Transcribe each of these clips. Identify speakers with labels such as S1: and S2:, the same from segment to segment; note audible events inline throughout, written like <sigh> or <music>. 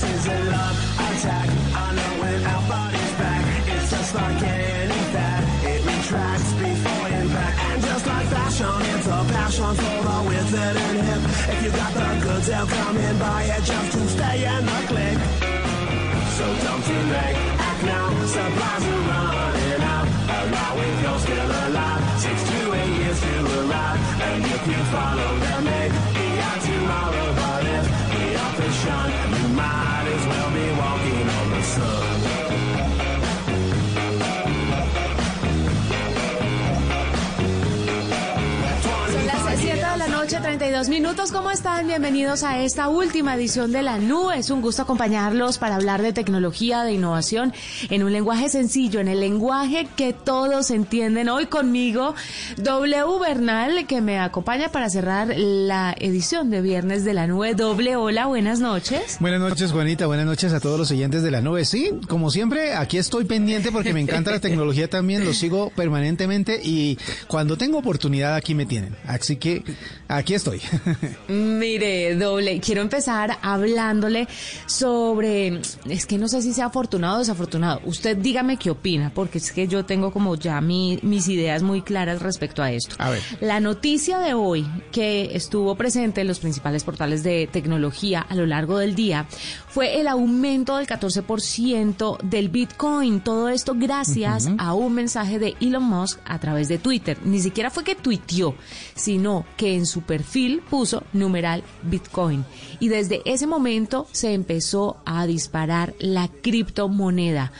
S1: This is a attack. I know when body's back, it's just like any fat. It retracts before impact, and just like fashion, it's a passion for the withered and hip. If you got the goods, they'll come and buy it just to stay in the click. So don't delay, act now,
S2: minutos, ¿cómo están? Bienvenidos a esta última edición de la NU. Es un gusto acompañarlos para hablar de tecnología, de innovación, en un lenguaje sencillo, en el lenguaje que todos entienden. Hoy conmigo, W Bernal, que me acompaña para cerrar la edición de viernes de la nube. Doble, hola, buenas noches.
S3: Buenas noches, Juanita, buenas noches a todos los oyentes de la nube. Sí, como siempre, aquí estoy pendiente porque me encanta la tecnología también, lo sigo permanentemente y cuando tengo oportunidad aquí me tienen. Así que aquí estoy.
S2: Mire, doble, quiero empezar hablándole sobre, es que no sé si sea afortunado o desafortunado. Usted dígame qué opina, porque es que yo tengo como ya mi- mis ideas muy claras respecto a esto.
S3: A ver.
S2: La noticia de hoy que estuvo presente en los principales portales de tecnología a lo largo del día fue el aumento del 14% del Bitcoin. Todo esto gracias a un mensaje de Elon Musk a través de Twitter. Ni siquiera fue que tuiteó, sino que en su perfil puso numeral Bitcoin. Y desde ese momento se empezó a disparar la criptomoneda.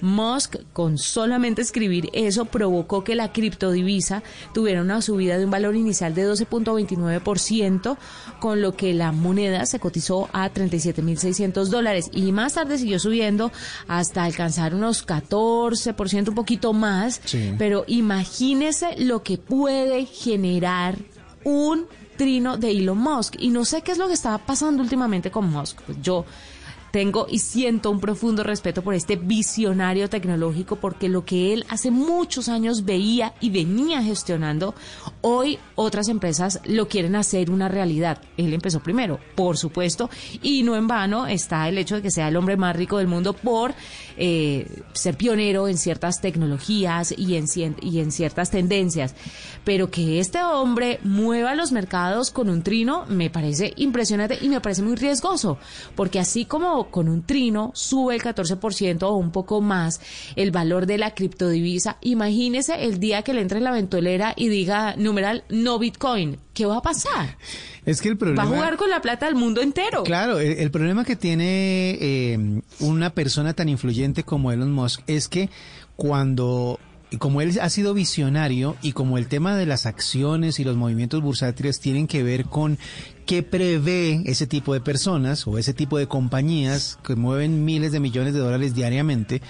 S2: Musk, con solamente escribir eso, provocó que la criptodivisa tuviera una subida de un valor inicial de 12.29%, con lo que la moneda se cotizó a 37.600 dólares y más tarde siguió subiendo hasta alcanzar unos 14%, un poquito más.
S3: Sí.
S2: Pero imagínese lo que puede generar un trino de Elon Musk. Y no sé qué es lo que estaba pasando últimamente con Musk. Pues yo tengo y siento un profundo respeto por este visionario tecnológico porque lo que él hace muchos años veía y venía gestionando, hoy otras empresas lo quieren hacer una realidad. Él empezó primero, por supuesto, y no en vano está el hecho de que sea el hombre más rico del mundo por eh, ser pionero en ciertas tecnologías y en, y en ciertas tendencias. Pero que este hombre mueva los mercados con un trino me parece impresionante y me parece muy riesgoso, porque así como con un trino sube el 14% o un poco más el valor de la criptodivisa, imagínese el día que le entre en la ventolera y diga numeral no Bitcoin. ¿Qué va a pasar?
S3: Es que el
S2: Va
S3: problema...
S2: a jugar con la plata del mundo entero.
S3: Claro, el, el problema que tiene eh, una persona tan influyente como Elon Musk es que cuando, como él ha sido visionario y como el tema de las acciones y los movimientos bursátiles tienen que ver con qué prevé ese tipo de personas o ese tipo de compañías que mueven miles de millones de dólares diariamente,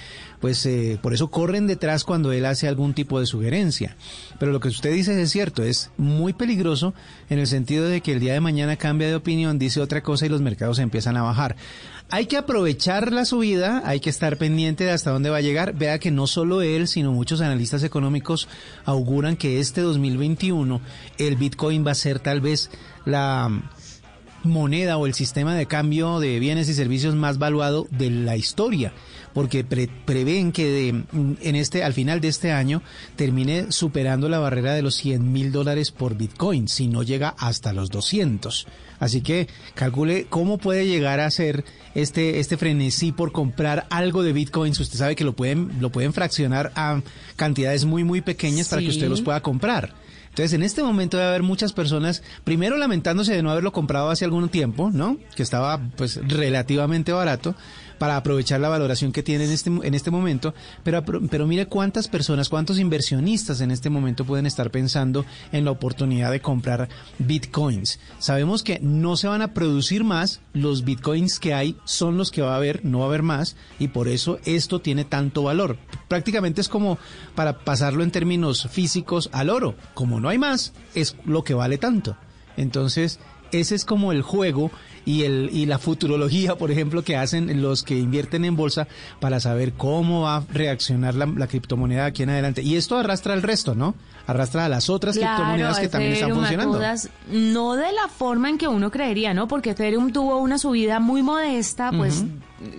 S3: pues eh, por eso corren detrás cuando él hace algún tipo de sugerencia. Pero lo que usted dice es cierto, es muy peligroso en el sentido de que el día de mañana cambia de opinión, dice otra cosa y los mercados empiezan a bajar. Hay que aprovechar la subida, hay que estar pendiente de hasta dónde va a llegar. Vea que no solo él, sino muchos analistas económicos auguran que este 2021 el Bitcoin va a ser tal vez la moneda o el sistema de cambio de bienes y servicios más valuado de la historia porque prevén que de, en este, al final de este año termine superando la barrera de los 100 mil dólares por Bitcoin, si no llega hasta los 200. Así que calcule cómo puede llegar a ser este, este frenesí por comprar algo de bitcoins. Usted sabe que lo pueden, lo pueden fraccionar a cantidades muy, muy pequeñas para que usted los pueda comprar. Entonces, en este momento debe haber muchas personas, primero lamentándose de no haberlo comprado hace algún tiempo, ¿no? Que estaba, pues, relativamente barato para aprovechar la valoración que tiene en este, en este momento, pero, pero mire cuántas personas, cuántos inversionistas en este momento pueden estar pensando en la oportunidad de comprar bitcoins. Sabemos que no se van a producir más, los bitcoins que hay son los que va a haber, no va a haber más, y por eso esto tiene tanto valor. Prácticamente es como para pasarlo en términos físicos al oro, como no hay más, es lo que vale tanto. Entonces, ese es como el juego y, el, y la futurología, por ejemplo, que hacen los que invierten en bolsa para saber cómo va a reaccionar la, criptomoneda aquí en adelante. Y esto arrastra al resto, ¿no? Arrastra a las otras criptomonedas que también están funcionando.
S2: no de la forma en que uno creería, ¿no? Porque Ethereum tuvo una subida muy modesta, pues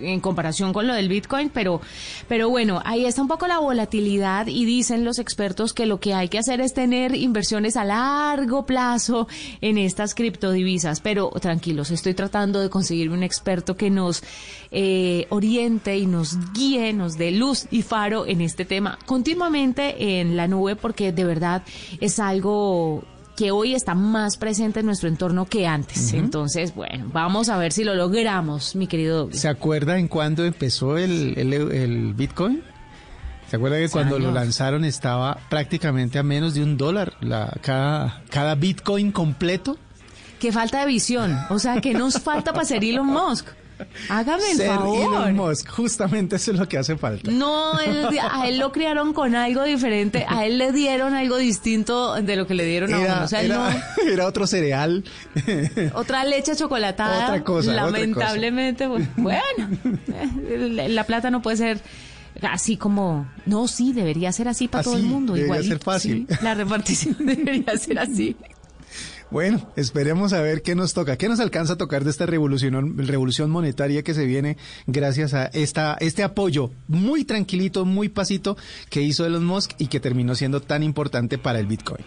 S2: en comparación con lo del Bitcoin, pero, pero bueno, ahí está un poco la volatilidad y dicen los expertos que lo que hay que hacer es tener inversiones a largo plazo en estas criptodivisas. Pero tranquilos, estoy tratando de conseguir un experto que nos eh, oriente y nos guíe, nos dé luz y faro en este tema continuamente en la nube porque de verdad es algo que hoy está más presente en nuestro entorno que antes. Entonces, bueno, vamos a ver si lo logramos, mi querido
S3: ¿Se acuerda en cuándo empezó el, el, Bitcoin? ¿Se acuerda que cuando lo lanzaron estaba prácticamente a menos de un dólar la, cada, cada Bitcoin completo?
S2: Qué falta de visión. O sea, que nos falta para ser Elon Musk? Hágame el
S3: Ser
S2: favor.
S3: Elon Musk, justamente eso es lo que hace falta.
S2: No, a él lo criaron con algo diferente, a él le dieron algo distinto de lo que le dieron a uno. O sea,
S3: era,
S2: no, <laughs>
S3: era otro cereal.
S2: Otra leche chocolatada.
S3: Otra cosa.
S2: Lamentablemente, bueno, la plata no puede ser así como, no, sí, debería ser así para todo el mundo.
S3: Debería ser fácil.
S2: la repartición <laughs> debería ser así.
S3: Bueno, esperemos a ver qué nos toca, qué nos alcanza a tocar de esta revolución, revolución monetaria que se viene gracias a esta, este apoyo muy tranquilito, muy pasito que hizo Elon Musk y que terminó siendo tan importante para el Bitcoin.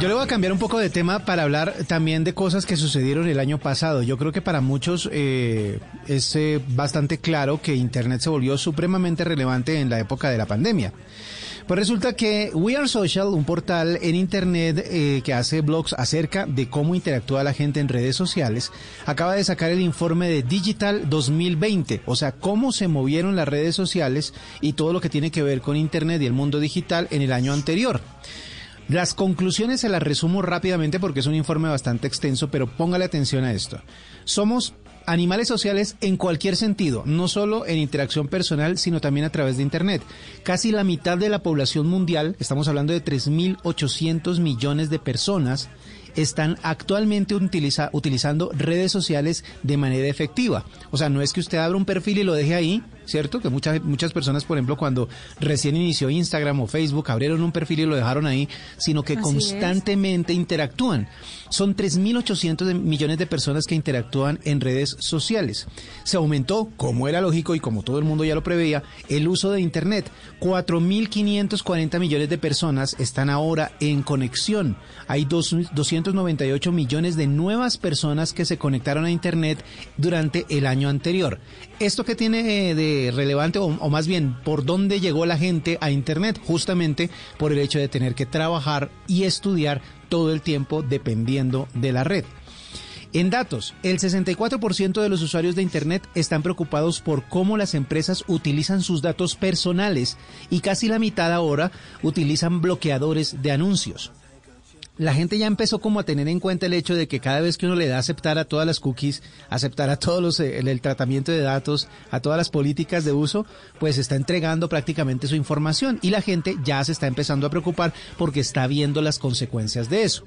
S3: Yo le voy a cambiar un poco de tema para hablar también de cosas que sucedieron el año pasado. Yo creo que para muchos eh, es eh, bastante claro que Internet se volvió supremamente relevante en la época de la pandemia. Pues resulta que We Are Social, un portal en Internet eh, que hace blogs acerca de cómo interactúa la gente en redes sociales, acaba de sacar el informe de Digital 2020, o sea, cómo se movieron las redes sociales y todo lo que tiene que ver con Internet y el mundo digital en el año anterior. Las conclusiones se las resumo rápidamente porque es un informe bastante extenso, pero póngale atención a esto. Somos animales sociales en cualquier sentido, no solo en interacción personal, sino también a través de Internet. Casi la mitad de la población mundial, estamos hablando de 3.800 millones de personas, están actualmente utilizando redes sociales de manera efectiva. O sea, no es que usted abra un perfil y lo deje ahí, ¿cierto? Que muchas, muchas personas, por ejemplo, cuando recién inició Instagram o Facebook, abrieron un perfil y lo dejaron ahí, sino que constantemente interactúan. Son 3.800 millones de personas que interactúan en redes sociales. Se aumentó, como era lógico y como todo el mundo ya lo preveía, el uso de Internet. 4.540 millones de personas están ahora en conexión. Hay 298 millones de nuevas personas que se conectaron a Internet durante el año anterior. ¿Esto que tiene de relevante o, más bien por dónde llegó la gente a Internet, justamente por el hecho de tener que trabajar y estudiar todo el tiempo dependiendo de la red. En datos, el 64% de los usuarios de Internet están preocupados por cómo las empresas utilizan sus datos personales y casi la mitad ahora utilizan bloqueadores de anuncios. La gente ya empezó como a tener en cuenta el hecho de que cada vez que uno le da aceptar a todas las cookies, aceptar a todos los, eh, el, tratamiento de datos, a todas las políticas de uso, pues está entregando prácticamente su información y la gente ya se está empezando a preocupar porque está viendo las consecuencias de eso.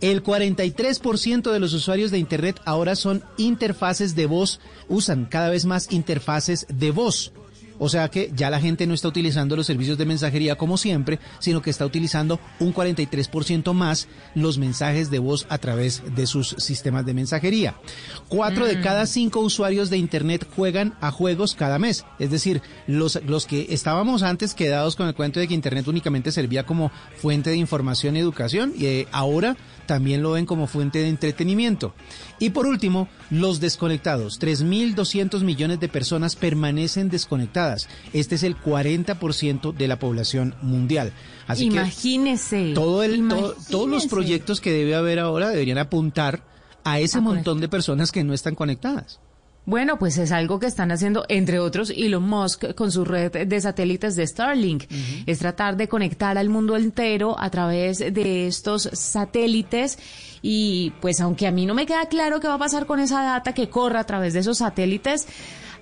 S3: El 43% de los usuarios de Internet ahora son interfaces de voz, usan cada vez más interfaces de voz. O sea que ya la gente no está utilizando los servicios de mensajería como siempre, sino que está utilizando un 43% más los mensajes de voz a través de sus sistemas de mensajería. Cuatro de cada cinco usuarios de Internet juegan a juegos cada mes. Es decir, los, los que estábamos antes quedados con el cuento de que Internet únicamente servía como fuente de información y educación, y eh, ahora también lo ven como fuente de entretenimiento. Y por último, los desconectados. 3.200 millones de personas permanecen desconectadas. Este es el 40% de la población mundial.
S2: Así imagínese.
S3: Que todo el, todos los proyectos que debe haber ahora deberían apuntar a ese montón de personas que no están conectadas.
S2: Bueno, pues es algo que están haciendo, entre otros, Elon Musk con su red de satélites de Starlink. Es tratar de conectar al mundo entero a través de estos satélites. Y pues aunque a mí no me queda claro qué va a pasar con esa data que corre a través de esos satélites,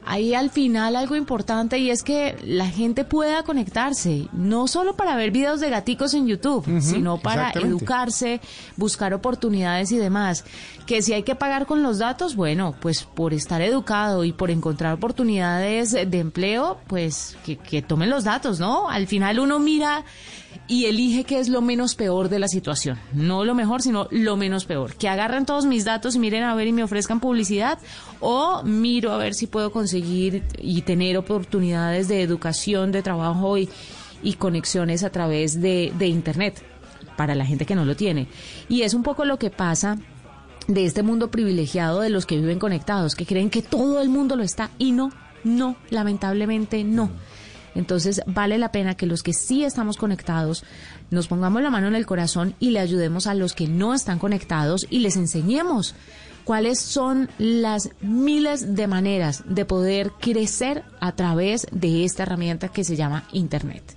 S2: hay al final algo importante y es que la gente pueda conectarse, no solo para ver videos de gaticos en YouTube, sino para educarse, buscar oportunidades y demás. Que si hay que pagar con los datos, bueno, pues por estar educado y por encontrar oportunidades de empleo, pues que, que tomen los datos, ¿no? Al final uno mira y elige qué es lo menos peor de la situación. No lo mejor, sino lo menos peor. Que agarren todos mis datos y miren a ver y me ofrezcan publicidad o miro a ver si puedo conseguir y tener oportunidades de educación, de trabajo y, conexiones a través de Internet para la gente que no lo tiene. Y es un poco lo que pasa de este mundo privilegiado de los que viven conectados, que creen que todo el mundo lo está y no, no, lamentablemente no. Entonces vale la pena que los que sí estamos conectados nos pongamos la mano en el corazón y le ayudemos a los que no están conectados y les enseñemos cuáles son las miles de maneras de poder crecer a través de esta herramienta que se llama Internet.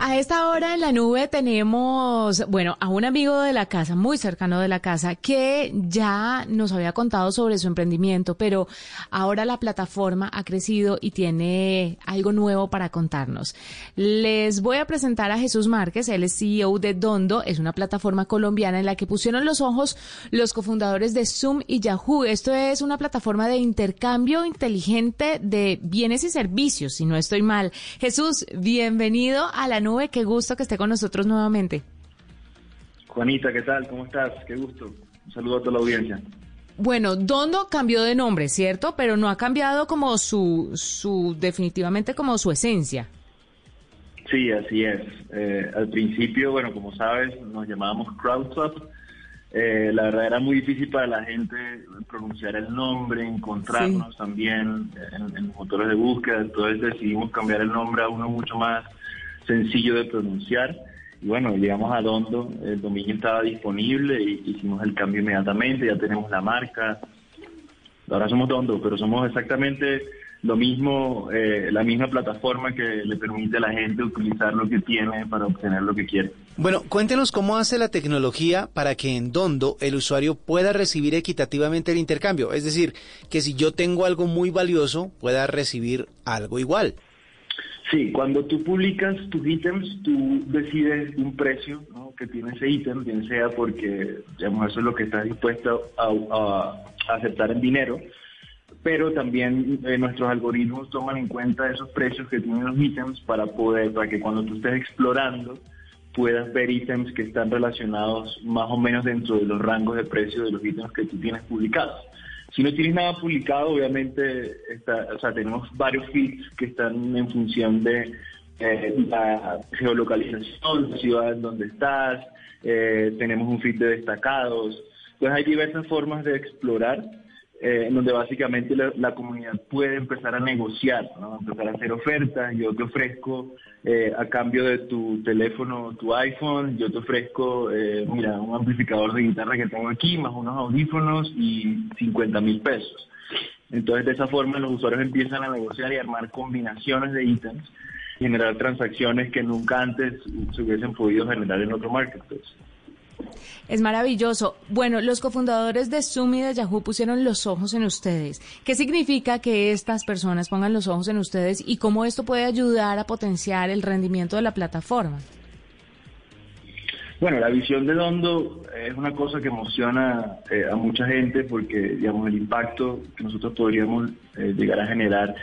S2: A esta hora en la nube tenemos, bueno, a un amigo de la casa, muy cercano de la casa, que ya nos había contado sobre su emprendimiento, pero ahora la plataforma ha crecido y tiene algo nuevo para contarnos. Les voy a presentar a Jesús Márquez, él es CEO de Dondo, es una plataforma colombiana en la que pusieron los ojos los cofundadores de Zoom y Yahoo. Esto es una plataforma de intercambio inteligente de bienes y servicios, si no estoy mal. Jesús, bienvenido a la nube qué gusto que esté con nosotros nuevamente.
S4: Juanita, ¿qué tal? ¿Cómo estás? Qué gusto. Un saludo a toda la audiencia.
S2: Bueno, Dondo cambió de nombre, ¿cierto? Pero no ha cambiado como su, su definitivamente como su esencia.
S4: Sí, así es. Eh, al principio, bueno, como sabes, nos llamábamos CrowdSwap. Eh, la verdad era muy difícil para la gente pronunciar el nombre, encontrarnos también en, en, motores de búsqueda, entonces decidimos cambiar el nombre a uno mucho más sencillo de pronunciar. Y bueno, llegamos a Dondo, el dominio estaba disponible y hicimos el cambio inmediatamente, ya tenemos la marca. Ahora somos Dondo, pero somos exactamente lo mismo, eh, la misma plataforma que le permite a la gente utilizar lo que tiene para obtener lo que quiere.
S3: Bueno, cuéntenos cómo hace la tecnología para que en Dondo el usuario pueda recibir equitativamente el intercambio. Es decir, que si yo tengo algo muy valioso, pueda recibir algo igual.
S4: Sí, cuando tú publicas tus ítems, tú decides un precio que tiene ese ítem, bien sea porque digamos, eso es lo que estás dispuesto a, aceptar en dinero, pero también eh, nuestros algoritmos toman en cuenta esos precios que tienen los ítems para poder, para que cuando tú estés explorando, puedas ver ítems que están relacionados más o menos dentro de los rangos de precio de los ítems que tú tienes publicados. Si no tienes nada publicado, obviamente está, o sea, tenemos varios feeds que están en función de eh, la geolocalización, la ciudad en donde estás, eh, tenemos un feed de destacados. Entonces hay diversas formas de explorar eh, en donde básicamente la, comunidad puede empezar a negociar, empezar a hacer ofertas. Yo te ofrezco eh, a cambio de tu teléfono, tu iPhone, yo te ofrezco, eh, mira, un amplificador de guitarra que tengo aquí, más unos audífonos y 50 mil pesos. Entonces, de esa forma, los usuarios empiezan a negociar y armar combinaciones de ítems, generar transacciones que nunca antes se hubiesen podido generar en otro marketplace.
S2: Es maravilloso. Bueno, los cofundadores de Zoom y de Yahoo pusieron los ojos en ustedes. ¿Qué significa que estas personas pongan los ojos en ustedes y cómo esto puede ayudar a potenciar el rendimiento de la plataforma?
S4: Bueno, la visión de Dondo es una cosa que emociona eh, a mucha gente porque, digamos, el impacto que nosotros podríamos eh, llegar a generar,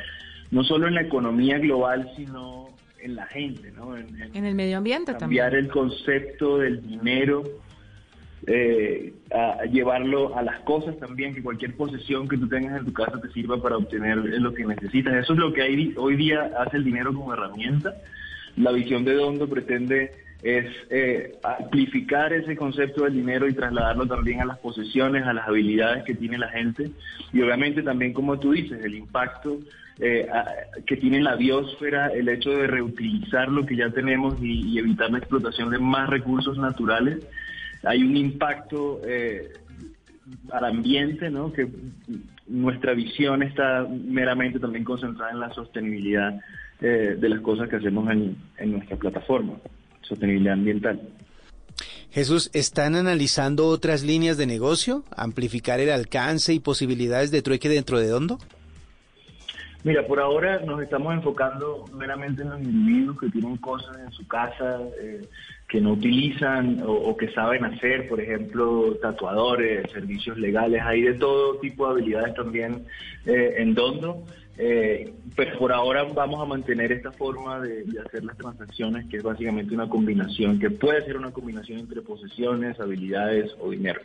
S4: no solo en la economía global, sino en la gente, ¿no?
S2: En, el medio ambiente
S4: también. Cambiar el concepto del dinero eh, a llevarlo a las cosas también, que cualquier posesión que tú tengas en tu casa te sirva para obtener lo que necesitas. Eso es lo que hoy día hace el dinero como herramienta. La visión de Dondo pretende es eh, amplificar ese concepto del dinero y trasladarlo también a las posesiones, a las habilidades que tiene la gente y obviamente también, como tú dices, el impacto eh, que tiene la biosfera, el hecho de reutilizar lo que ya tenemos y evitar la explotación de más recursos naturales hay un impacto eh, al ambiente, ¿no? Que nuestra visión está meramente también concentrada en la sostenibilidad eh, de las cosas que hacemos en, en nuestra plataforma, sostenibilidad ambiental.
S3: Jesús, ¿están analizando otras líneas de negocio? ¿Amplificar el alcance y posibilidades de trueque dentro de Dondo?
S4: Mira, por ahora nos estamos enfocando meramente en los individuos que tienen cosas en su casa eh, que no utilizan o, que saben hacer, por ejemplo, tatuadores, servicios legales, hay de todo tipo de habilidades también eh, en Dondo. Eh, pero por ahora vamos a mantener esta forma de, de, hacer las transacciones, que es básicamente una combinación, que puede ser una combinación entre posesiones, habilidades o dinero.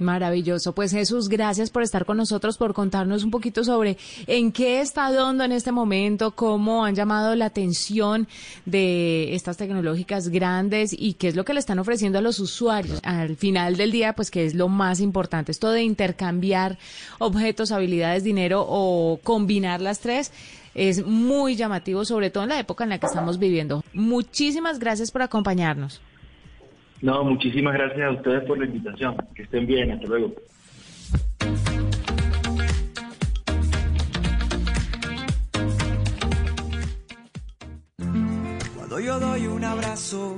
S2: Maravilloso. Pues Jesús, gracias por estar con nosotros, por contarnos un poquito sobre en qué está Dondo en este momento, cómo han llamado la atención de estas tecnológicas grandes y qué es lo que le están ofreciendo a los usuarios. Al final del día, pues que es lo más importante, esto de intercambiar objetos, habilidades, dinero o combinar las tres es muy llamativo, sobre todo en la época en la que estamos viviendo. Muchísimas gracias por acompañarnos.
S4: No, muchísimas gracias a ustedes por la invitación. Que estén bien, hasta luego.
S5: Cuando yo doy un abrazo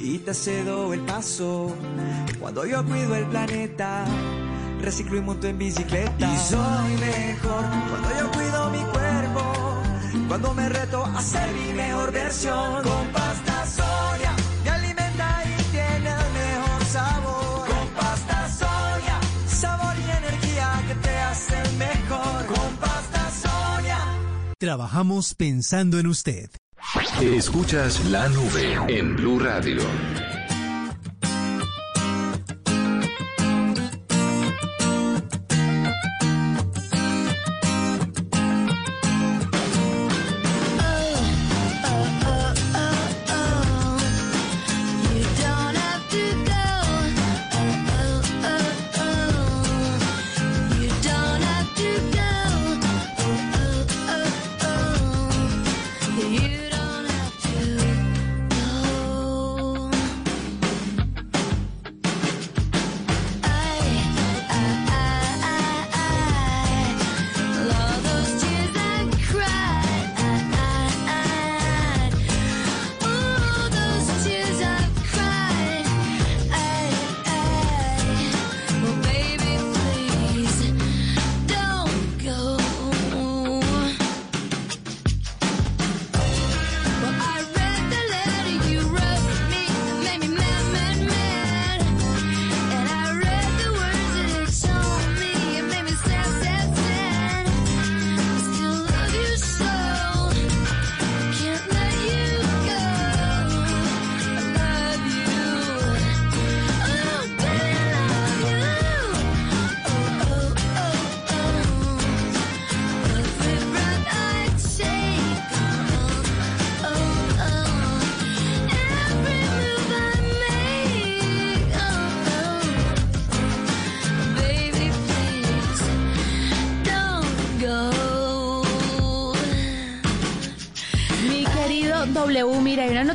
S5: y te cedo el paso, cuando yo cuido el planeta, reciclo y monto en bicicleta. Y soy mejor cuando yo cuido mi cuerpo, cuando me reto a ser mi mejor versión. Con
S6: Trabajamos pensando en usted.
S7: Escuchas la nube en Blue Radio.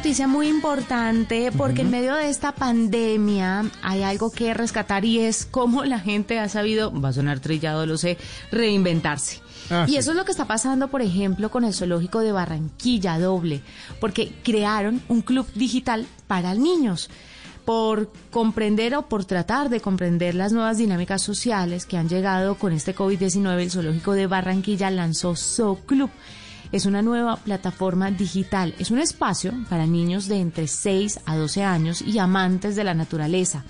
S2: Noticia muy importante porque en medio de esta pandemia hay algo que rescatar y es cómo la gente ha sabido, va a sonar trillado, lo sé, reinventarse.
S3: Ah,
S2: y
S3: sí.
S2: eso es lo que está pasando, por ejemplo, con el zoológico de Barranquilla Doble, porque crearon un club digital para niños por comprender o por tratar de comprender las nuevas dinámicas sociales que han llegado con este COVID-19, el zoológico de Barranquilla lanzó Club. Es una nueva plataforma digital. Es un espacio para niños de entre 6 a 12 años y amantes de la naturaleza.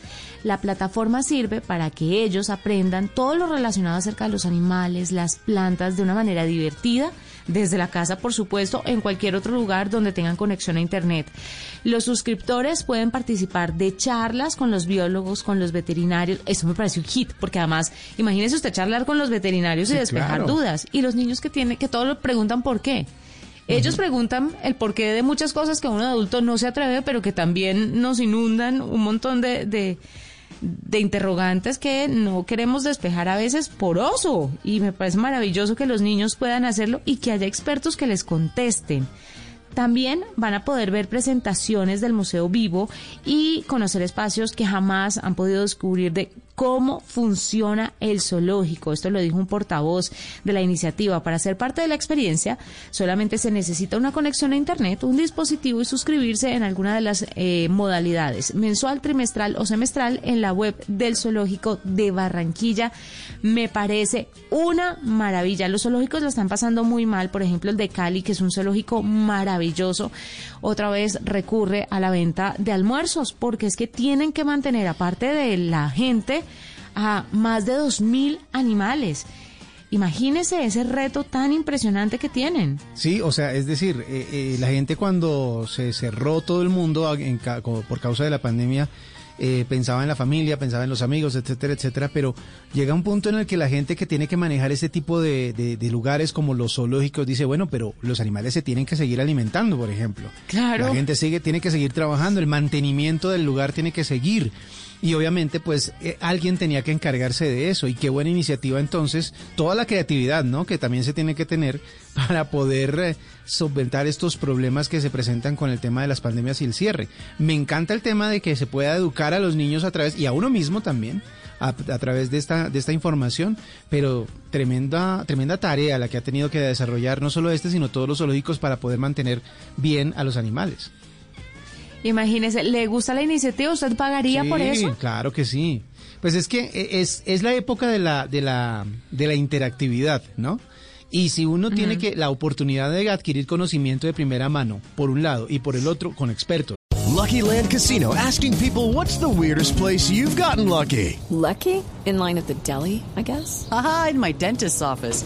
S2: La plataforma sirve para que ellos aprendan todo lo relacionado acerca de los animales, las plantas, de una manera divertida, desde la casa, por supuesto, en cualquier otro lugar donde tengan conexión a Internet. Los suscriptores pueden participar de charlas con los biólogos, con los veterinarios. Eso me parece un hit, porque además, imagínese usted charlar con los veterinarios y despejar
S3: claro.
S2: dudas. Y los niños que tienen, que todos lo preguntan por qué. Ellos preguntan el porqué de muchas cosas que uno de adulto no se atreve, pero que también nos inundan un montón de, de, de interrogantes que no queremos despejar a veces por oso. Y me parece maravilloso que los niños puedan hacerlo y que haya expertos que les contesten. También van a poder ver presentaciones del Museo Vivo y conocer espacios que jamás han podido descubrir de cómo funciona el zoológico. Esto lo dijo un portavoz de la iniciativa. Para ser parte de la experiencia, solamente se necesita una conexión a Internet, un dispositivo y suscribirse en alguna de las eh, modalidades, mensual, trimestral o semestral, en la web del zoológico de Barranquilla. Me parece una maravilla. Los zoológicos lo están pasando muy mal. Por ejemplo, el de Cali, que es un zoológico maravilloso, otra vez recurre a la venta de almuerzos, porque es que tienen que mantener, aparte de la gente, a más de 2.000 animales. Imagínese ese reto tan impresionante que tienen.
S3: Sí, o sea, es decir, eh, eh, la gente cuando se cerró todo el mundo por causa de la pandemia, eh, pensaba en la familia, pensaba en los amigos, etcétera, etcétera, pero llega un punto en el que la gente que tiene que manejar ese tipo de, de- de lugares como los zoológicos dice, bueno, pero los animales se tienen que seguir alimentando, por ejemplo.
S2: Claro.
S3: La gente sigue, tiene que seguir trabajando, el mantenimiento del lugar tiene que seguir. Y obviamente, pues, eh, alguien tenía que encargarse de eso. Y qué buena iniciativa entonces, toda la creatividad, ¿no? Que también se tiene que tener <laughs> para poder eh, solventar estos problemas que se presentan con el tema de las pandemias y el cierre. Me encanta el tema de que se pueda educar a los niños a través, y a uno mismo también, a, través de esta, de esta información, pero tremenda, tremenda tarea la que ha tenido que desarrollar no solo este, sino todos los zoológicos para poder mantener bien a los animales.
S2: Imagínese, ¿le gusta la iniciativa? ¿Usted pagaría por
S3: Sí,
S2: eso?
S3: Claro que sí. Pues es que e- es, es la época de la, de la, de la interactividad, ¿no? Y si uno tiene que la oportunidad de adquirir conocimiento de primera mano, por un lado, y por el otro, con expertos.
S8: Lucky Land Casino asking people what's the weirdest place you've gotten lucky?
S9: Lucky? In line at the deli, I guess?
S10: Aha, in my dentist's office.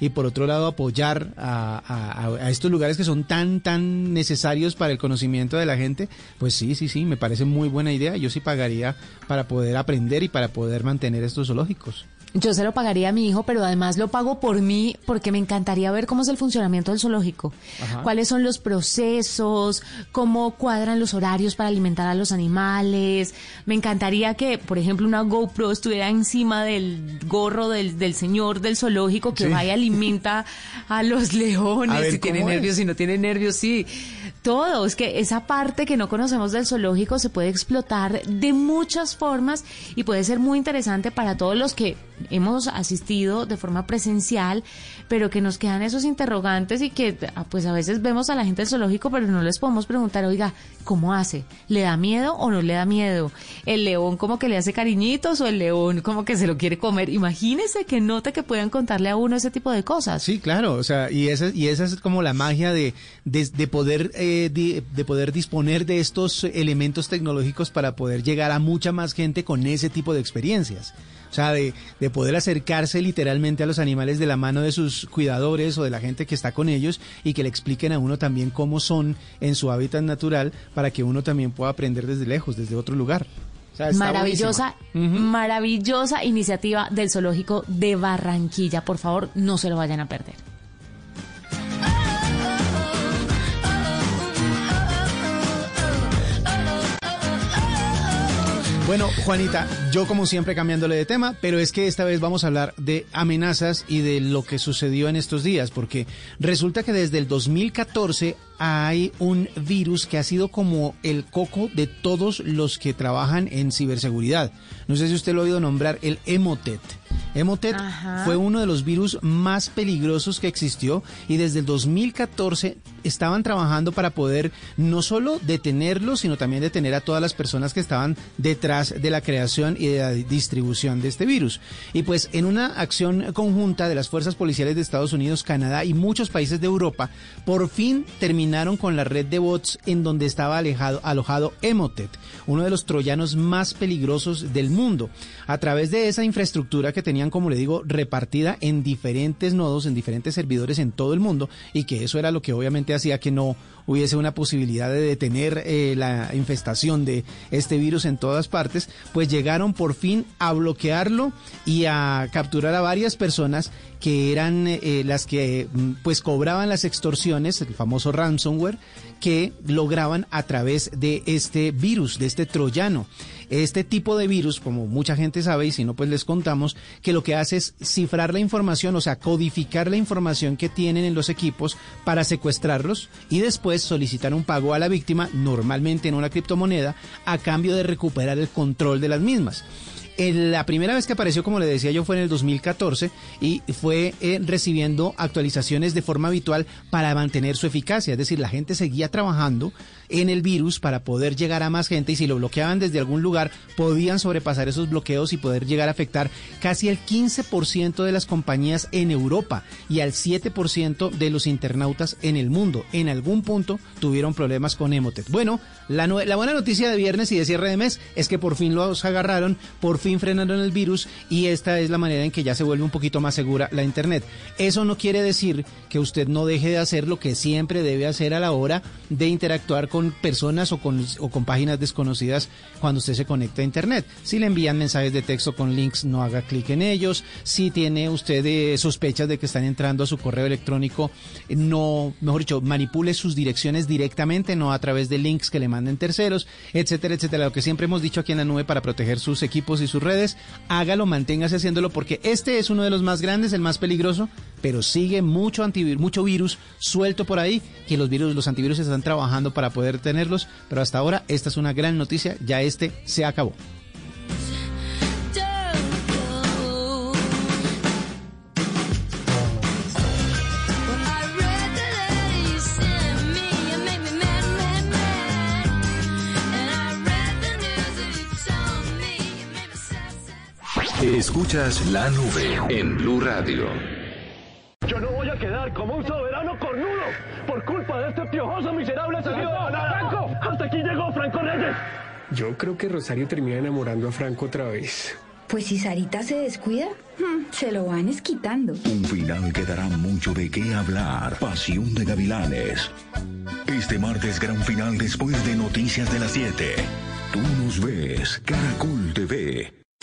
S3: Y por otro lado apoyar a, a- a estos lugares que son tan, tan necesarios para el conocimiento de la gente, pues sí, sí, sí, me parece muy buena idea. Yo sí pagaría para poder aprender y para poder mantener estos zoológicos.
S2: Yo se lo pagaría a mi hijo, pero además lo pago por mí porque me encantaría ver cómo es el funcionamiento del zoológico.
S3: Ajá.
S2: Cuáles son los procesos, cómo cuadran los horarios para alimentar a los animales. Me encantaría que, por ejemplo, una GoPro estuviera encima del gorro del, del señor del zoológico que
S3: Sí.
S2: va y alimenta a los <laughs> leones,
S3: A ver,
S2: si tiene nervios, si no tiene nervios, sí. Todo, es que esa parte que no conocemos del zoológico se puede explotar de muchas formas y puede ser muy interesante para todos los que hemos asistido de forma presencial, pero que nos quedan esos interrogantes y que ah, pues a veces vemos a la gente del zoológico, pero no les podemos preguntar, oiga, ¿cómo hace? ¿Le da miedo o no le da miedo? ¿El león como que le hace cariñitos o el león como que se lo quiere comer? Imagínese que nota que puedan contarle a uno ese tipo de cosas.
S3: Sí, claro, o sea, y esa, y esa es como la magia de, de, de poder, eh, de poder disponer de estos elementos tecnológicos para poder llegar a mucha más gente con ese tipo de experiencias. O sea, de, de poder acercarse literalmente a los animales de la mano de sus cuidadores o de la gente que está con ellos y que le expliquen a uno también cómo son en su hábitat natural para que uno también pueda aprender desde lejos, desde otro lugar. sea,
S2: maravillosa, maravillosa iniciativa del zoológico de Barranquilla. Por favor, no se lo vayan a perder.
S3: Bueno, Juanita, yo como siempre cambiándole de tema, pero es que esta vez vamos a hablar de amenazas y de lo que sucedió en estos días, porque resulta que desde el 2014 hay un virus que ha sido como el coco de todos los que trabajan en ciberseguridad. No sé si usted lo ha oído nombrar, el Emotet. Emotet fue uno de los virus más peligrosos que existió y desde el 2014 estaban trabajando para poder no solo detenerlo, sino también detener a todas las personas que estaban detrás de la creación y de la distribución de este virus. Y pues en una acción conjunta de las fuerzas policiales de Estados Unidos, Canadá y muchos países de Europa, por fin terminaron con la red de bots en donde estaba alejado, alojado Emotet, uno de los troyanos más peligrosos del mundo. A través de esa infraestructura que tenían, como le digo, repartida en diferentes nodos, en diferentes servidores en todo el mundo, y que eso era lo que obviamente hacía que no hubiese una posibilidad de detener eh, la infestación de este virus en todas partes, pues llegaron por fin a bloquearlo y a capturar a varias personas que eran eh, las que mm, pues cobraban las extorsiones, el famoso ransomware, que lograban a través de este virus, de este troyano. Este tipo de virus, como mucha gente sabe, y si no, pues les contamos, que lo que hace es cifrar la información, o sea, codificar la información que tienen en los equipos para secuestrarlos y después solicitar un pago a la víctima, normalmente en una criptomoneda, a cambio de recuperar el control de las mismas la primera vez que apareció, como le decía yo, fue en el 2014 y fue eh, recibiendo actualizaciones de forma habitual para mantener su eficacia. Es decir, la gente seguía trabajando en el virus para poder llegar a más gente y si lo bloqueaban desde algún lugar podían sobrepasar esos bloqueos y poder llegar a afectar casi el 15% de las compañías en Europa y al 7% de los internautas en el mundo. En algún punto tuvieron problemas con Emotet. Bueno, la, la buena noticia de viernes y de cierre de mes es que por fin los agarraron, por fin frenaron el virus y esta es la manera en que ya se vuelve un poquito más segura la Internet. Eso no quiere decir que usted no deje de hacer lo que siempre debe hacer a la hora de interactuar con personas o con, páginas desconocidas cuando usted se conecta a Internet. Si le envían mensajes de texto con links, no haga clic en ellos. Si tiene usted eh, sospechas de que están entrando a su correo electrónico, no, mejor dicho, manipule sus direcciones directamente, no a través de links que le manden terceros, etcétera, etcétera. Lo que siempre hemos dicho aquí en la nube para proteger sus equipos y sus redes, hágalo, manténgase haciéndolo porque este es uno de los más grandes, el más peligroso, pero sigue mucho antivirus, mucho virus suelto por ahí, que los virus, los antivirus están trabajando para poder tenerlos, pero hasta ahora esta es una gran noticia, ya este se acabó.
S7: Escuchas la nube en Blue Radio.
S11: Yo no voy a quedar como un soberano cornudo por culpa de este piojoso miserable salido de Franco, hasta aquí llegó Franco Reyes.
S12: Yo creo que Rosario termina enamorando a Franco otra vez.
S13: Pues si Sarita se descuida, hmm, se lo van esquitando.
S14: Un final que dará mucho de qué hablar. Pasión de Gavilanes. Este martes gran final después de Noticias de las 7. Tú nos ves, Caracol TV.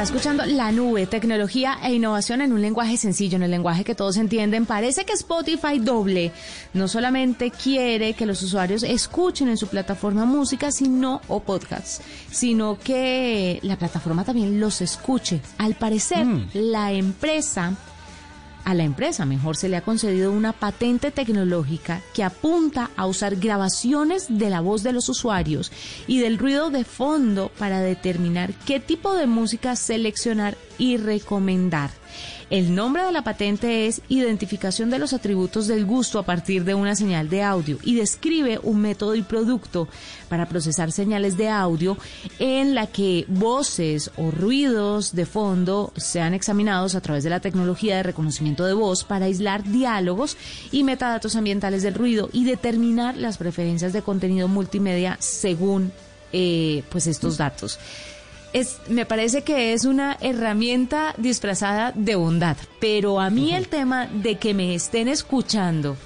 S2: Está escuchando La Nube, tecnología e innovación en un lenguaje sencillo, en el lenguaje que todos entienden. Parece que Spotify doble no solamente quiere que los usuarios escuchen en su plataforma música, sino o podcasts, sino que la plataforma también los escuche. Al parecer, la empresa a la empresa mejor se le ha concedido una patente tecnológica que apunta a usar grabaciones de la voz de los usuarios y del ruido de fondo para determinar qué tipo de música seleccionar y recomendar. El nombre de la patente es Identificación de los atributos del gusto a partir de una señal de audio y describe un método y producto para procesar señales de audio en la que voces o ruidos de fondo sean examinados a través de la tecnología de reconocimiento de voz para aislar diálogos y metadatos ambientales del ruido y determinar las preferencias de contenido multimedia según eh, pues estos datos es, me parece que es una herramienta disfrazada de bondad, pero a mí el tema de que me estén escuchando,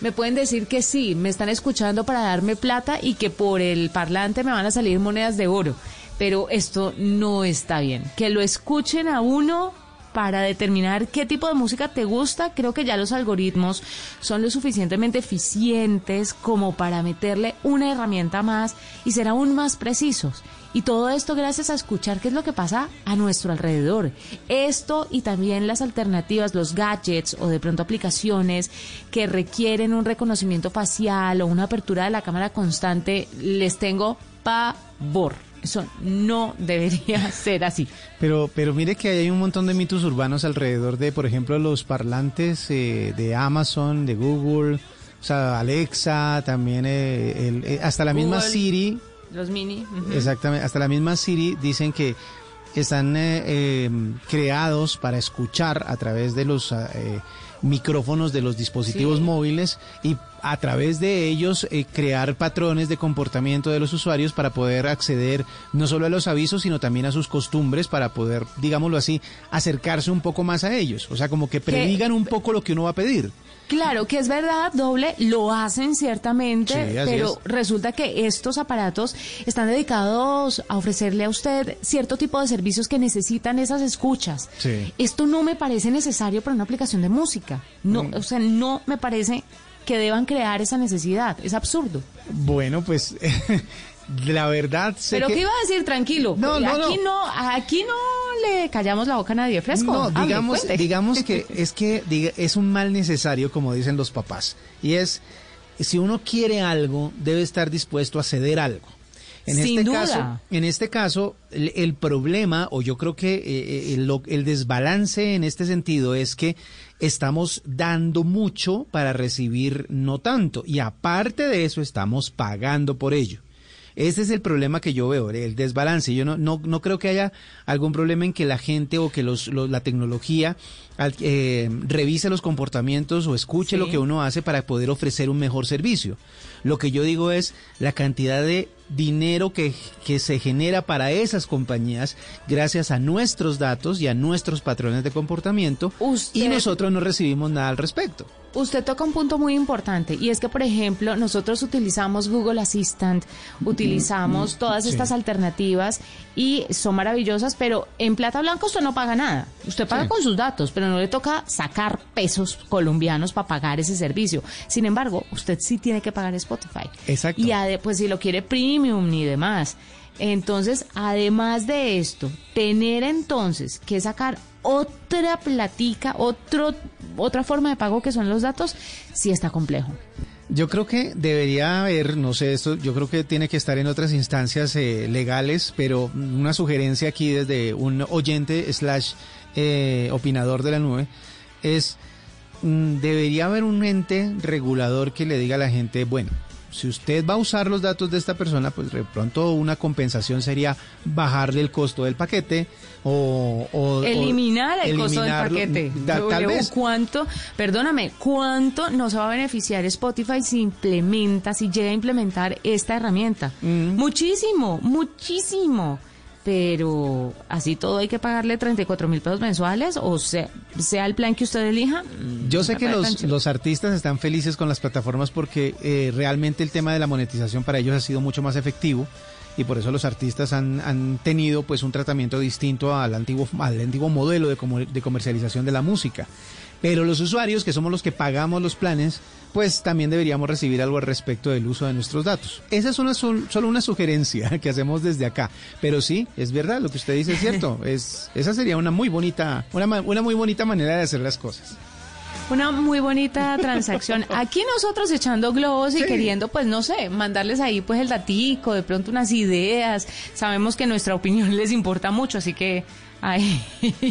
S2: me pueden decir que sí, me están escuchando para darme plata y que por el parlante me van a salir monedas de oro, pero esto no está bien. Que lo escuchen a uno para determinar qué tipo de música te gusta, creo que ya los algoritmos son lo suficientemente eficientes como para meterle una herramienta más y ser aún más precisos. Y todo esto gracias a escuchar qué es lo que pasa a nuestro alrededor. Esto y también las alternativas, los gadgets o de pronto aplicaciones que requieren un reconocimiento facial o una apertura de la cámara constante, les tengo pavor. Eso no debería <laughs> ser así.
S3: Pero, pero mire que hay un montón de mitos urbanos alrededor de, por ejemplo, los parlantes eh, de Amazon, de Google, o sea, Alexa, también eh, el, eh, hasta la misma. Siri.
S2: Los mini.
S3: Exactamente, hasta la misma Siri dicen que están eh, eh, creados para escuchar a través de los ah, micrófonos de los dispositivos
S2: Sí.
S3: móviles y a través de ellos eh, crear patrones de comportamiento de los usuarios para poder acceder no solo a los avisos, sino también a sus costumbres para poder, digámoslo así, acercarse un poco más a ellos. O sea, como que predigan un poco lo que uno va a pedir.
S2: Claro que es verdad, doble, lo hacen ciertamente,
S3: Sí,
S2: pero
S3: es.
S2: resulta que estos aparatos están dedicados a ofrecerle a usted cierto tipo de servicios que necesitan esas escuchas.
S3: Sí.
S2: Esto no me parece necesario para una aplicación de música. No,
S3: Mm.
S2: o sea, no me parece que deban crear esa necesidad. Es absurdo.
S3: Bueno, pues <laughs> la verdad sé
S2: Pero
S3: que-
S2: ¿qué iba a decir? Tranquilo.
S3: No, no,
S2: aquí no. aquí no le callamos la boca a nadie fresco.
S3: No,
S2: Hable,
S3: digamos,
S2: cuente.
S3: digamos que <laughs> es que diga- es un mal necesario, como dicen los papás. Y es, si uno quiere algo, debe estar dispuesto a ceder algo. En
S2: Sin
S3: este
S2: duda.
S3: caso, en este caso, el, el problema, o yo creo que eh, el, lo- el desbalance en este sentido es que estamos dando mucho para recibir no tanto. Y aparte de eso, estamos pagando por ello. Ese es el problema que yo veo, el desbalance. Yo no, no, no creo que haya algún problema en que la gente o que los, los- la tecnología eh, revise los comportamientos o escuche
S2: Sí.
S3: lo que uno hace para poder ofrecer un mejor servicio. Lo que yo digo es la cantidad de dinero que, que se genera para esas compañías gracias a nuestros datos y a nuestros patrones de comportamiento y nosotros no recibimos nada al respecto.
S2: Usted toca un punto muy importante y es que, por ejemplo, nosotros utilizamos Google Assistant, utilizamos todas
S3: Sí.
S2: estas alternativas y son maravillosas, pero en plata blanca usted no paga nada. Usted paga
S3: Sí.
S2: con sus datos, pero no le toca sacar pesos colombianos para pagar ese servicio. Sin embargo, usted sí tiene que pagar Spotify.
S3: Exacto.
S2: Y pues si lo quiere premium ni demás. Entonces, además de esto, tener entonces que sacar otra platica, otro, otra forma de pago que son los datos, sí está complejo.
S3: Yo creo que debería haber, no sé, esto yo creo que tiene que estar en otras instancias eh, legales, pero una sugerencia aquí desde un oyente slash eh, opinador de la nube es, mm, debería haber un ente regulador que le diga a la gente, bueno, si usted va a usar los datos de esta persona, pues de pronto una compensación sería bajarle el costo del paquete o...
S2: Eliminar el costo del paquete.
S3: Da- tal vez.
S2: ¿Cuánto, perdóname, cuánto nos va a beneficiar Spotify si implementa, si llega a implementar esta herramienta?
S3: Mm.
S2: Muchísimo, muchísimo. Pero así todo hay que pagarle 34 mil pesos mensuales o sea, sea el plan que usted elija. mm,
S3: Yo sé que los, los artistas están felices con las plataformas porque eh, realmente el tema de la monetización para ellos ha sido mucho más efectivo y por eso los artistas han, han tenido pues un tratamiento distinto al antiguo, al antiguo modelo de, comer- de comercialización de la música. Pero los usuarios, que somos los que pagamos los planes, pues también deberíamos recibir algo al respecto del uso de nuestros datos. Esa es una sol- solo una sugerencia <laughs> que hacemos desde acá. Pero sí, es verdad, lo que usted dice es cierto. <laughs> Es, esa sería una muy bonita, una, una muy bonita manera de hacer las cosas.
S2: Una muy bonita <laughs> transacción. Aquí nosotros echando globos y queriendo, pues no sé, mandarles ahí pues el datico, de pronto unas ideas. Sabemos que nuestra opinión les importa mucho, así que ahí.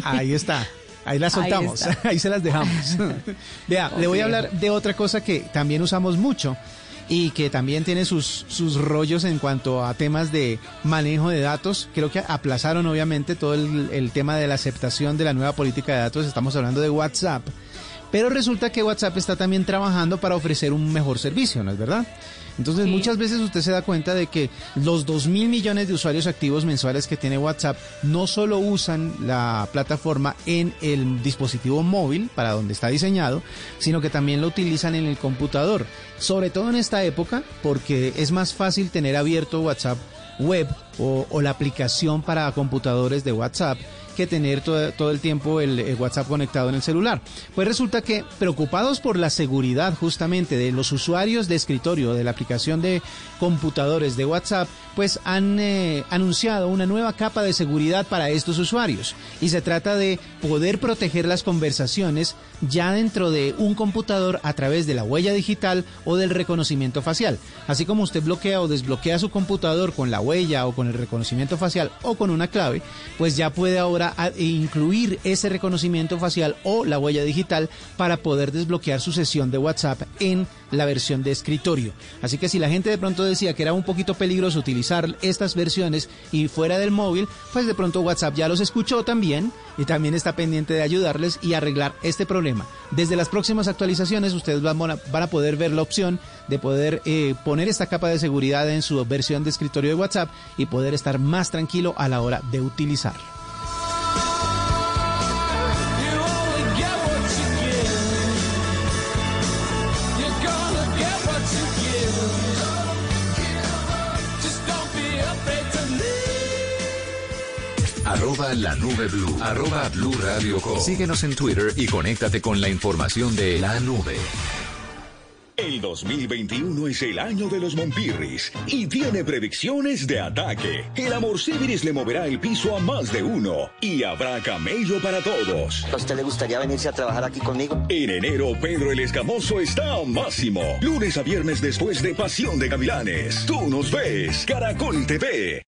S3: Ahí está. Ahí las soltamos, <laughs> ahí, se las dejamos. <laughs> Vea, le voy a hablar de otra cosa que también usamos mucho y que también tiene sus, sus rollos en cuanto a temas de manejo de datos. Creo que aplazaron obviamente todo el, el tema de la aceptación de la nueva política de datos. Estamos hablando de WhatsApp. Pero resulta que WhatsApp está también trabajando para ofrecer un mejor servicio, ¿no es verdad? Entonces muchas veces usted se da cuenta de que los 2 mil millones de usuarios activos mensuales que tiene WhatsApp no solo usan la plataforma en el dispositivo móvil para donde está diseñado, sino que también lo utilizan en el computador. Sobre todo en esta época porque es más fácil tener abierto WhatsApp web o, la aplicación para computadores de WhatsApp que tener todo, todo el tiempo el, el WhatsApp conectado en el celular. Pues resulta que preocupados por la seguridad justamente de los usuarios de escritorio de la aplicación de computadores de WhatsApp, pues han eh, anunciado una nueva capa de seguridad para estos usuarios. Y se trata de poder proteger las conversaciones ya dentro de un computador a través de la huella digital o del reconocimiento facial. Así como usted bloquea o desbloquea su computador con la huella o con el reconocimiento facial o con una clave, pues ya puede ahora incluir ese reconocimiento facial o la huella digital para poder desbloquear su sesión de WhatsApp en la versión de escritorio. Así que si la gente de pronto decía que era un poquito peligroso utilizar estas versiones y fuera del móvil, pues de pronto WhatsApp ya los escuchó también y también está pendiente de ayudarles y arreglar este problema. Desde las próximas actualizaciones ustedes van a, poder ver la opción de poder eh, poner esta capa de seguridad en su versión de escritorio de WhatsApp y poder estar más tranquilo a la hora de utilizarlo.
S7: Arroba la nube blue. Arroba blue radio com. Síguenos en Twitter y conéctate con la información de la nube.
S14: El 2021 es el año de los Monpirris y tiene predicciones de ataque. El amor Civiris le moverá el piso a más de uno y habrá camello para todos.
S15: ¿A usted le gustaría venirse a trabajar aquí conmigo?
S14: En enero, Pedro el Escamoso está a máximo. Lunes a viernes después de Pasión de Gavilanes. Tú nos ves, Caracol TV.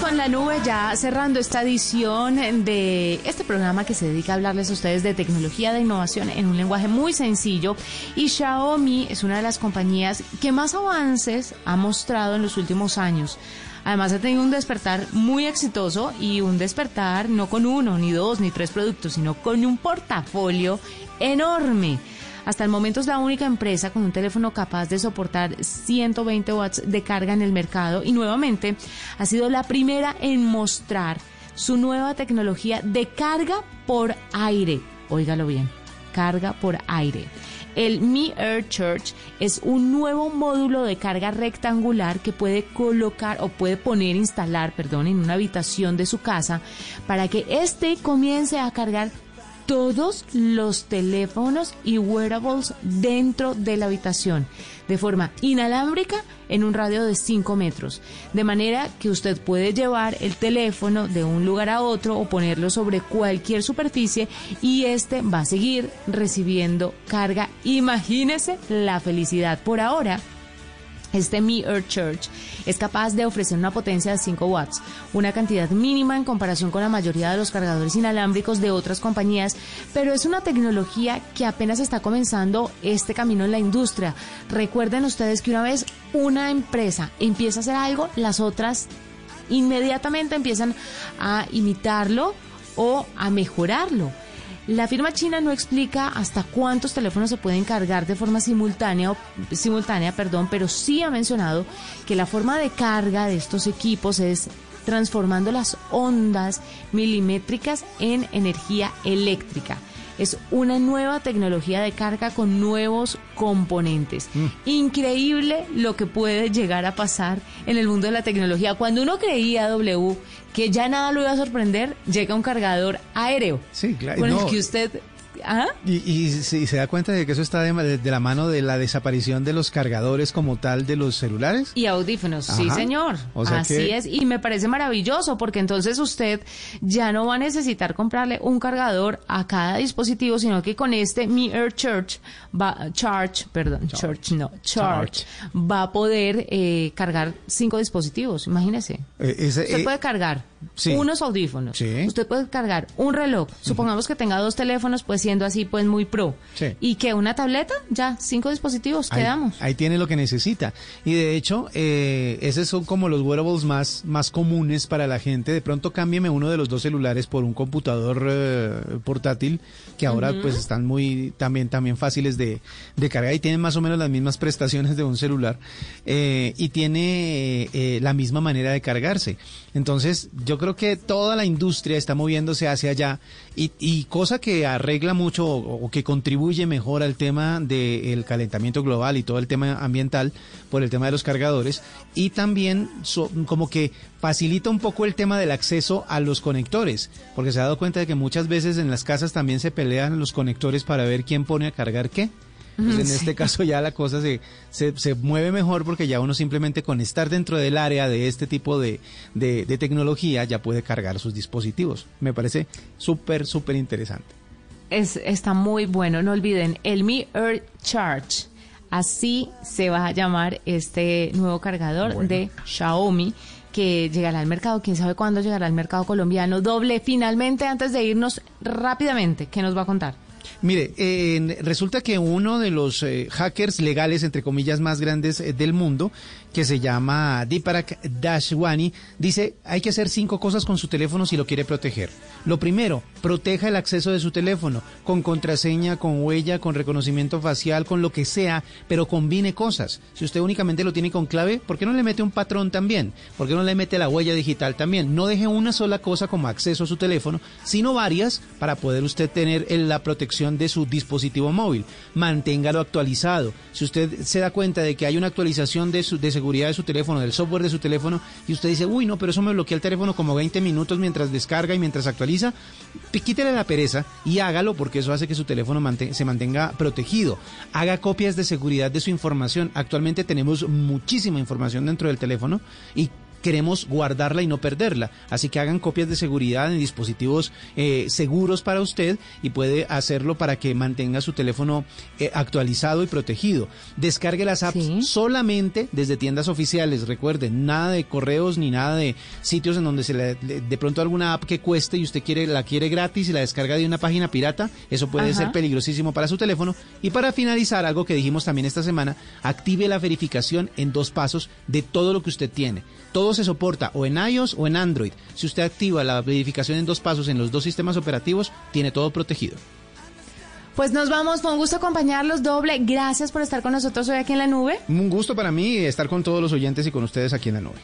S2: Con la nube ya cerrando esta edición de este programa que se dedica a hablarles a ustedes de tecnología de innovación en un lenguaje muy sencillo. Y Xiaomi es una de las compañías que más avances ha mostrado en los últimos años. Además ha tenido un despertar muy exitoso y un despertar no con uno, ni dos, ni tres productos, sino con un portafolio enorme. Hasta el momento es la única empresa con un teléfono capaz de soportar 120 watts de carga en el mercado y nuevamente ha sido la primera en mostrar su nueva tecnología de carga por aire. Óigalo bien, carga por aire. El Mi Air Church es un nuevo módulo de carga rectangular que puede colocar o puede poner, instalar, perdón, en una habitación de su casa para que éste comience a cargar todos los teléfonos y wearables dentro de la habitación de forma inalámbrica en un radio de 5 metros. De manera que usted puede llevar el teléfono de un lugar a otro o ponerlo sobre cualquier superficie y este va a seguir recibiendo carga. Imagínese la felicidad por ahora. Este Mi Earth Church es capaz de ofrecer una potencia de 5 watts, una cantidad mínima en comparación con la mayoría de los cargadores inalámbricos de otras compañías, pero es una tecnología que apenas está comenzando este camino en la industria. Recuerden ustedes que una vez una empresa empieza a hacer algo, las otras inmediatamente empiezan a imitarlo o a mejorarlo. La firma china no explica hasta cuántos teléfonos se pueden cargar de forma simultánea, simultánea, perdón, pero sí ha mencionado que la forma de carga de estos equipos es transformando las ondas milimétricas en energía eléctrica. Es una nueva tecnología de carga con nuevos componentes. Increíble lo que puede llegar a pasar en el mundo de la tecnología. Cuando uno creía, W, que ya nada lo iba a sorprender, llega un cargador aéreo.
S3: Sí, claro.
S2: Con
S3: no.
S2: el que usted... ¿Ah?
S3: Y, y se, se da cuenta de que eso está de, de la mano de la desaparición de los cargadores como tal de los celulares.
S2: Y audífonos, sí señor.
S3: O sea
S2: Así
S3: que-
S2: es. Y me parece maravilloso porque entonces usted ya no va a necesitar comprarle un cargador a cada dispositivo, sino que con este Mi Air Church va, Charge, perdón, Church, no, Charge, va a poder eh, cargar cinco dispositivos. Imagínese.
S3: Eh, ese,
S2: Usted
S3: eh,
S2: puede cargar
S3: sí.
S2: unos audífonos.
S3: Sí.
S2: Usted puede cargar un reloj. Supongamos que tenga dos teléfonos, pues siendo así, pues muy pro.
S3: Sí.
S2: Y que una tableta, ya, cinco dispositivos,
S3: Ahí,
S2: quedamos.
S3: ahí tiene lo que necesita. Y de hecho, eh, esos son como los wearables más, más comunes para la gente. De pronto cámbieme uno de los dos celulares por un computador eh, portátil, que ahora pues están muy también, también fáciles de, de cargar y tienen más o menos las mismas prestaciones de un celular. eh, y tiene eh, la misma manera de cargarse. Entonces, yo creo que toda la industria está moviéndose hacia allá y, y cosa que arregla mucho o, que contribuye mejor al tema del calentamiento global y todo el tema ambiental por el tema de los cargadores y también so- como que facilita un poco el tema del acceso a los conectores, porque se ha dado cuenta de que muchas veces en las casas también se pelean los conectores para ver quién pone a cargar qué. Entonces, en <laughs>
S16: Sí.
S3: este caso ya la cosa se, se, se mueve mejor porque ya uno simplemente con estar dentro del área de este tipo de, de, de tecnología ya puede cargar sus dispositivos. Me parece súper, súper interesante.
S2: Es, está muy bueno. No olviden, el Mi Earth Charge. Así se va a llamar este nuevo cargador de Xiaomi que llegará al mercado. Quién sabe cuándo llegará al mercado colombiano. Doble, finalmente, antes de irnos rápidamente, ¿qué nos va a contar?
S3: Mire, eh, resulta que uno de los eh, hackers legales, entre comillas, más grandes eh, del mundo, que se llama Deepak Dashwani, dice, hay que hacer cinco cosas con su teléfono si lo quiere proteger. Lo primero, proteja el acceso de su teléfono, con contraseña, con huella, con reconocimiento facial, con lo que sea, pero combine cosas. Si usted únicamente lo tiene con clave, ¿por qué no le mete un patrón también? ¿Por qué no le mete la huella digital también? No deje una sola cosa como acceso a su teléfono, sino varias para poder usted tener eh, la protección de su dispositivo móvil. Manténgalo actualizado. Si usted se da cuenta de que hay una actualización de, su, de seguridad de su teléfono, del software de su teléfono, y usted dice, uy, no, pero eso me bloquea el teléfono como 20 minutos mientras descarga y mientras actualiza, quítele la pereza y hágalo porque eso hace que su teléfono se mantenga protegido. Haga copias de seguridad de su información. Actualmente tenemos muchísima información dentro del teléfono y queremos guardarla y no perderla. Así que hagan copias de seguridad en dispositivos eh, seguros para usted y puede hacerlo para que mantenga su teléfono eh, actualizado y protegido. Descargue las apps solamente desde tiendas oficiales. Recuerden, nada de correos ni nada de sitios en donde se le, de pronto alguna app que cueste y usted quiere la quiere gratis y la descarga de una página pirata. Eso puede ser peligrosísimo para su teléfono. Y para finalizar, algo que dijimos también esta semana, active la verificación en dos pasos de todo lo que usted tiene. Todo se soporta o en iOS o en Android. Si usted activa la verificación en dos pasos en los dos sistemas operativos, tiene todo protegido.
S2: Pues nos vamos, fue un gusto acompañarlos doble. Gracias por estar con nosotros hoy aquí en la nube.
S3: Un gusto para mí estar con todos los oyentes y con ustedes aquí en la nube.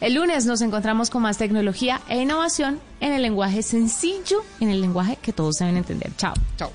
S2: El lunes nos encontramos con más tecnología e innovación en el lenguaje sencillo, en el lenguaje que todos saben entender. Chao.
S3: Chao.